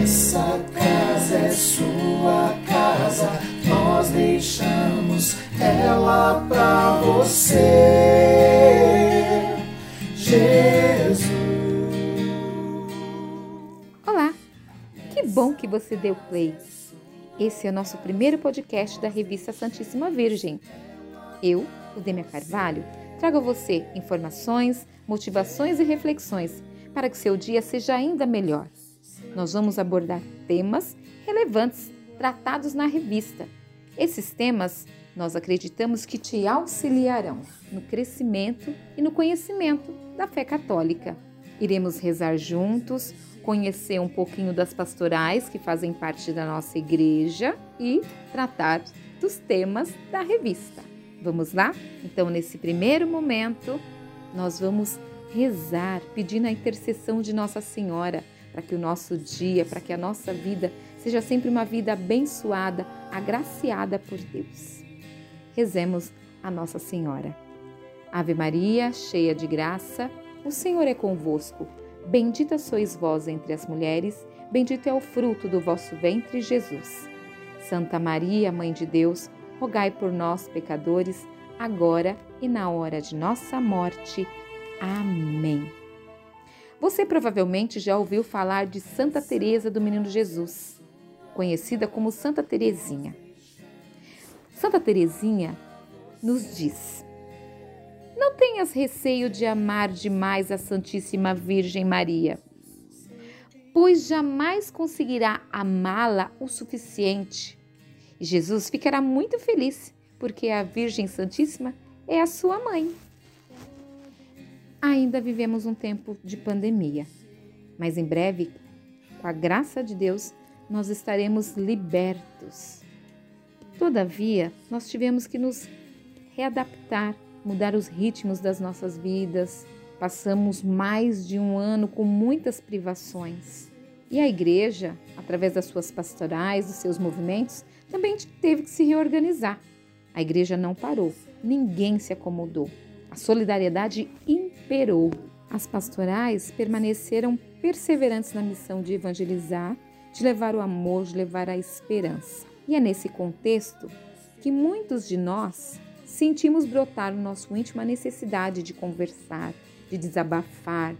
Essa casa é sua casa, nós deixamos ela pra você, Jesus. Olá, que bom que você deu play. Esse é o nosso primeiro podcast da revista Santíssima Virgem. Eu, o Demia Carvalho, trago a você informações, motivações e reflexões para que seu dia seja ainda melhor. Nós vamos abordar temas relevantes tratados na revista. Esses temas nós acreditamos que te auxiliarão no crescimento e no conhecimento da fé católica. Iremos rezar juntos, conhecer um pouquinho das pastorais que fazem parte da nossa igreja e tratar dos temas da revista. Vamos lá? Então, nesse primeiro momento, nós vamos rezar pedindo a intercessão de Nossa Senhora para que o nosso dia, para que a nossa vida seja sempre uma vida abençoada, agraciada por Deus. Rezemos a Nossa Senhora. Ave Maria, cheia de graça, o Senhor é convosco. Bendita sois vós entre as mulheres, bendito é o fruto do vosso ventre, Jesus. Santa Maria, Mãe de Deus, rogai por nós, pecadores, agora e na hora de nossa morte. Amém. Você provavelmente já ouviu falar de Santa Teresa do Menino Jesus, conhecida como Santa Teresinha. Santa Teresinha nos diz: Não tenhas receio de amar demais a Santíssima Virgem Maria, pois jamais conseguirá amá-la o suficiente. E Jesus ficará muito feliz, porque a Virgem Santíssima é a sua mãe. Ainda vivemos um tempo de pandemia, mas em breve, com a graça de Deus, nós estaremos libertos. Todavia, nós tivemos que nos readaptar, mudar os ritmos das nossas vidas. Passamos mais de um ano com muitas privações. E a igreja, através das suas pastorais, dos seus movimentos, também teve que se reorganizar. A igreja não parou, ninguém se acomodou. A solidariedade imperou. As pastorais permaneceram perseverantes na missão de evangelizar, de levar o amor, de levar a esperança. E é nesse contexto que muitos de nós sentimos brotar no nosso íntimo a necessidade de conversar, de desabafar,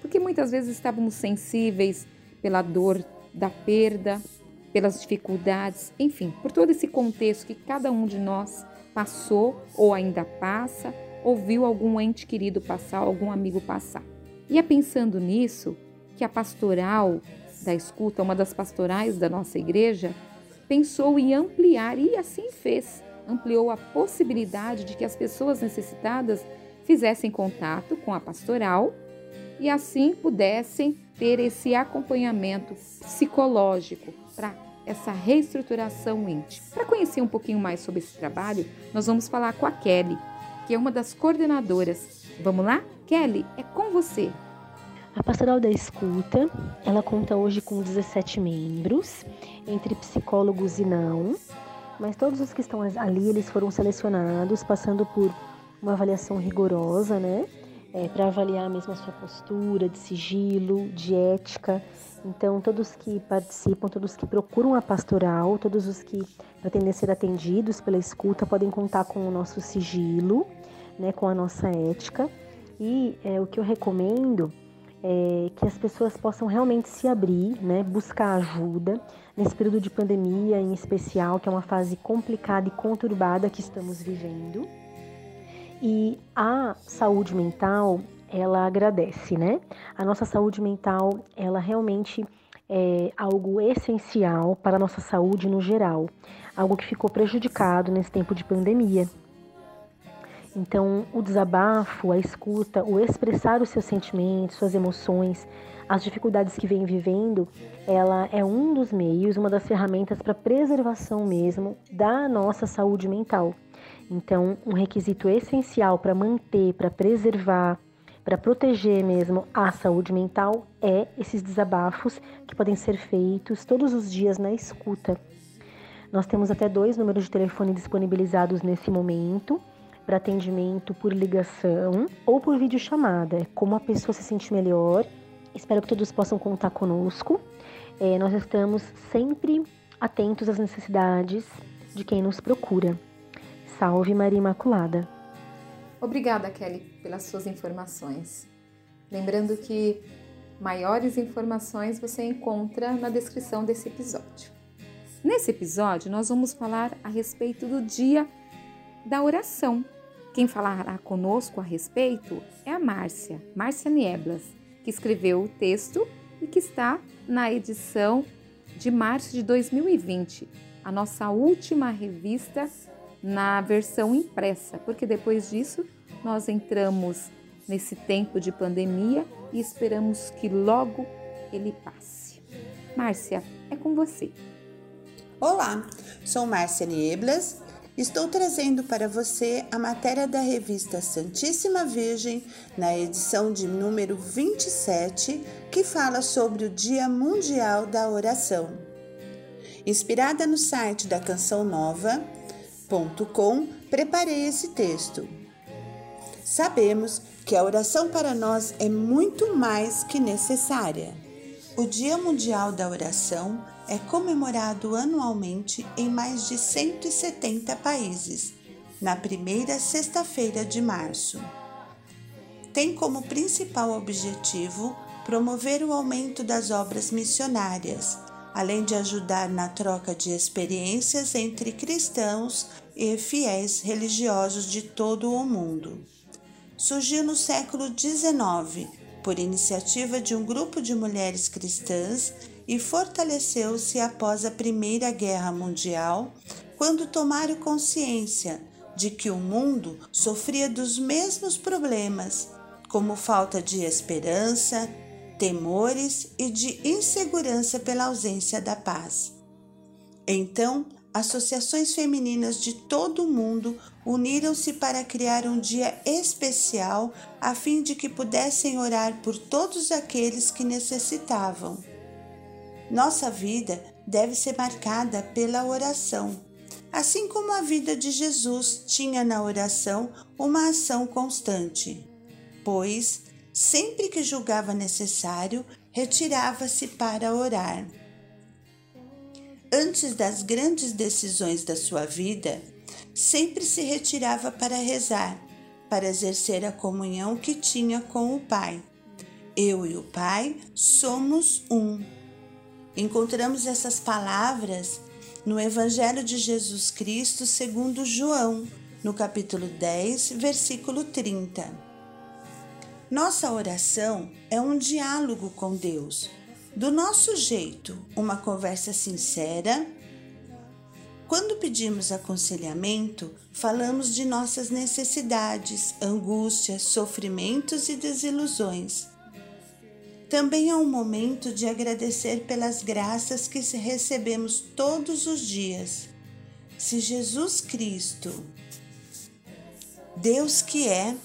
porque muitas vezes estávamos sensíveis pela dor da perda, pelas dificuldades, enfim, por todo esse contexto que cada um de nós passou ou ainda passa ouviu algum ente querido passar, algum amigo passar. E é pensando nisso que a pastoral da escuta, uma das pastorais da nossa igreja, pensou em ampliar e assim fez. Ampliou a possibilidade de que as pessoas necessitadas fizessem contato com a pastoral e assim pudessem ter esse acompanhamento psicológico para essa reestruturação íntima. Para conhecer um pouquinho mais sobre esse trabalho, nós vamos falar com a Kelly, que é uma das coordenadoras. Vamos lá? Kelly, é com você. A Pastoral da Escuta, ela conta hoje com 17 membros, entre psicólogos e não, mas todos os que estão ali, eles foram selecionados, passando por uma avaliação rigorosa, né? É, para avaliar mesmo a sua postura de sigilo, de ética. Então, todos que participam, todos que procuram a pastoral, todos os que pretendem ser atendidos pela escuta podem contar com o nosso sigilo né, com a nossa ética. E é, o que eu recomendo é que as pessoas possam realmente se abrir, né, buscar ajuda nesse período de pandemia em especial, que é uma fase complicada e conturbada que estamos vivendo. E a saúde mental, ela agradece, né? A nossa saúde mental, ela realmente é algo essencial para a nossa saúde no geral, algo que ficou prejudicado nesse tempo de pandemia. Então, o desabafo, a escuta, o expressar os seus sentimentos, suas emoções, as dificuldades que vem vivendo, ela é um dos meios, uma das ferramentas para preservação mesmo da nossa saúde mental. Então, um requisito essencial para manter, para preservar, para proteger mesmo a saúde mental é esses desabafos que podem ser feitos todos os dias na escuta. Nós temos até dois números de telefone disponibilizados nesse momento para atendimento por ligação ou por videochamada, como a pessoa se sente melhor. Espero que todos possam contar conosco. é, nós estamos sempre atentos às necessidades de quem nos procura. Salve Maria Imaculada. Obrigada, Kelly, pelas suas informações. Lembrando que maiores informações você encontra na descrição desse episódio. Nesse episódio, nós vamos falar a respeito do dia da oração. Quem falará conosco a respeito é a Márcia, Márcia Nieblas, que escreveu o texto e que está na edição de março de 2020, a nossa última revista na versão impressa, porque depois disso nós entramos nesse tempo de pandemia e esperamos que logo ele passe. Márcia, é com você. Olá, sou Márcia Nieblas. Estou trazendo para você a matéria da revista Santíssima Virgem, na edição de número 27, que fala sobre o Dia Mundial da Oração. Inspirada no site da Canção Nova.com, preparei esse texto. Sabemos que a oração para nós é muito mais que necessária. O Dia Mundial da Oração é comemorado anualmente em mais de 170 países, na primeira sexta-feira de março. Tem como principal objetivo promover o aumento das obras missionárias, além de ajudar na troca de experiências entre cristãos e fiéis religiosos de todo o mundo surgiu no século XIX por iniciativa de um grupo de mulheres cristãs e fortaleceu-se após a Primeira Guerra Mundial, quando tomaram consciência de que o mundo sofria dos mesmos problemas, como falta de esperança, temores e de insegurança pela ausência da paz. Então, associações femininas de todo o mundo uniram-se para criar um dia especial a fim de que pudessem orar por todos aqueles que necessitavam. Nossa vida deve ser marcada pela oração, assim como a vida de Jesus tinha na oração uma ação constante, pois, sempre que julgava necessário, retirava-se para orar. Antes das grandes decisões da sua vida, sempre se retirava para rezar, para exercer a comunhão que tinha com o Pai. Eu e o Pai somos um. Encontramos essas palavras no Evangelho de Jesus Cristo segundo João, no capítulo 10, versículo 30. Nossa oração é um diálogo com Deus do nosso jeito, uma conversa sincera. Quando pedimos aconselhamento, falamos de nossas necessidades, angústias, sofrimentos e desilusões. Também é um momento de agradecer pelas graças que recebemos todos os dias. Se Jesus Cristo, Deus que é,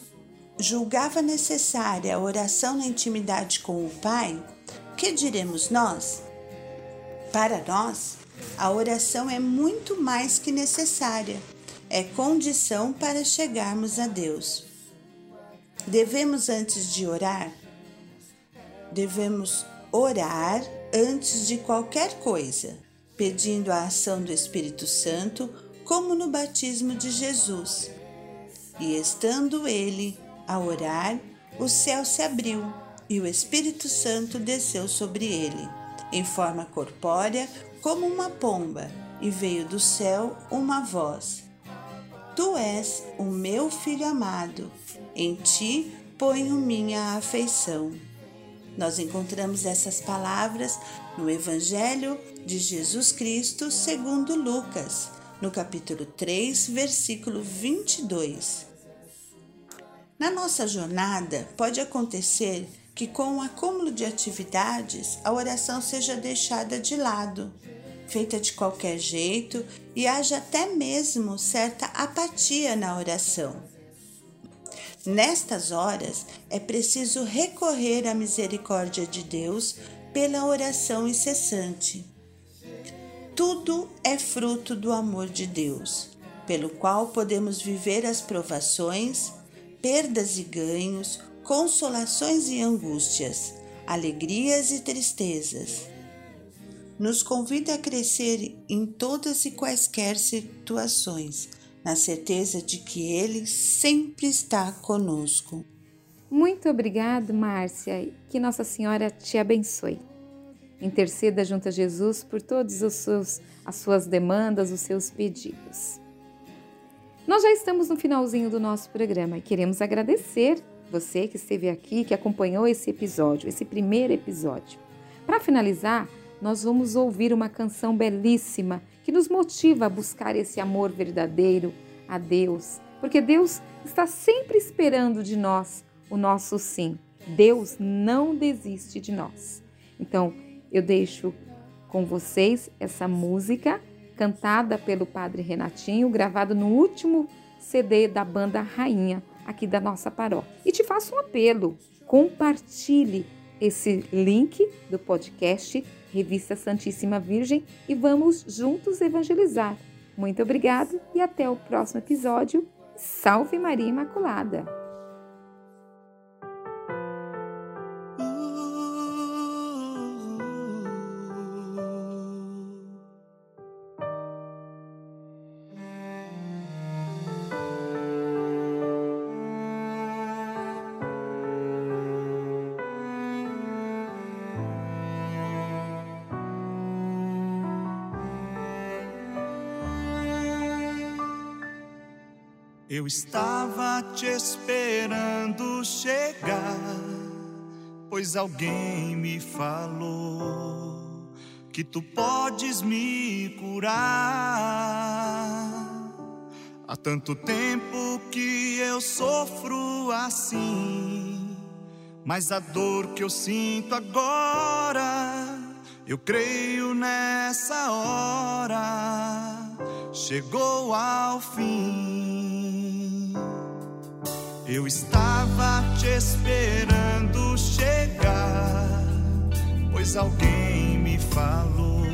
julgava necessária a oração na intimidade com o Pai, que diremos nós? Para nós, a oração é muito mais que necessária, é condição para chegarmos a Deus. Devemos, antes de orar, devemos orar antes de qualquer coisa, pedindo a ação do Espírito Santo, como no batismo de Jesus. E estando ele a orar, o céu se abriu e o Espírito Santo desceu sobre ele, em forma corpórea, como uma pomba, e veio do céu uma voz: Tu és o meu filho amado, em ti ponho minha afeição. Nós encontramos essas palavras no Evangelho de Jesus Cristo segundo Lucas, no capítulo 3, versículo 22. Na nossa jornada, pode acontecer que com o acúmulo de atividades a oração seja deixada de lado, feita de qualquer jeito e haja até mesmo certa apatia na oração. Nestas horas é preciso recorrer à misericórdia de Deus pela oração incessante. Tudo é fruto do amor de Deus, pelo qual podemos viver as provações, perdas e ganhos, consolações e angústias, alegrias e tristezas. nos convida a crescer em todas e quaisquer situações, na certeza de que Ele sempre está conosco. Muito obrigado, Márcia, que Nossa Senhora te abençoe. Interceda junto a Jesus por todas as suas demandas, os seus pedidos. Nós já estamos no finalzinho do nosso programa e queremos agradecer você que esteve aqui, que acompanhou esse episódio, esse primeiro episódio. Para finalizar, nós vamos ouvir uma canção belíssima que nos motiva a buscar esse amor verdadeiro a Deus, porque Deus está sempre esperando de nós o nosso sim. Deus não desiste de nós. Então, eu deixo com vocês essa música cantada pelo Padre Renatinho, gravado no último CD da banda Rainha, aqui da nossa paróquia. E te faço um apelo: compartilhe esse link do podcast Revista Santíssima Virgem e vamos juntos evangelizar. Muito obrigado e até o próximo episódio. Salve Maria Imaculada! Eu estava te esperando chegar, pois alguém me falou que tu podes me curar. Há tanto tempo que eu sofro assim, mas a dor que eu sinto agora, eu creio nessa hora, chegou ao fim. Eu estava te esperando chegar, pois alguém me falou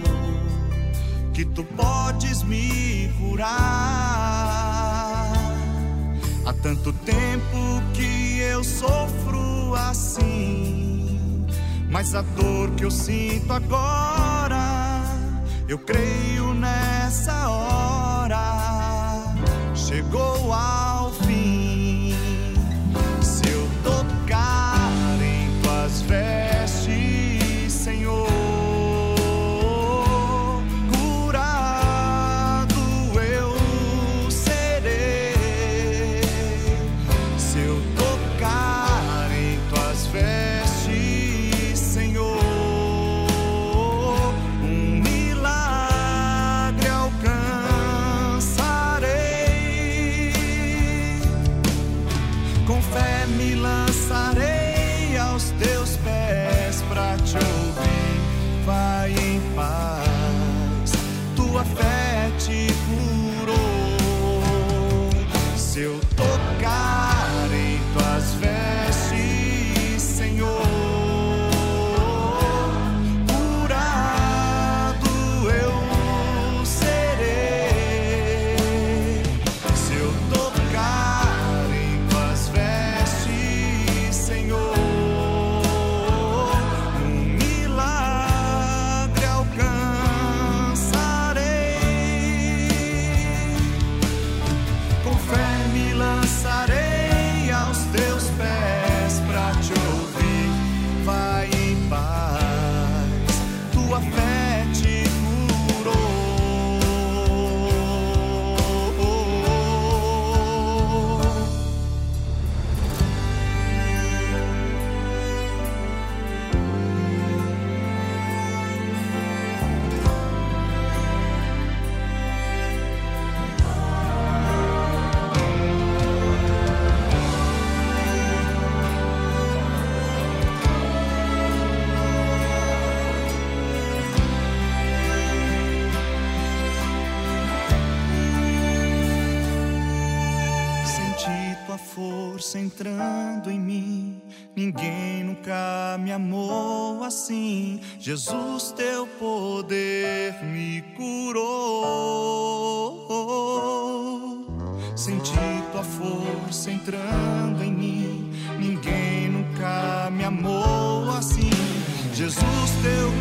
que tu podes me curar. Há tanto tempo que eu sofro assim, mas a dor que eu sinto agora, eu creio nessa hora, chegou ao força entrando em mim. Ninguém nunca me amou assim. Jesus, teu poder me curou. Senti tua força entrando em mim. Ninguém nunca me amou assim. Jesus, teu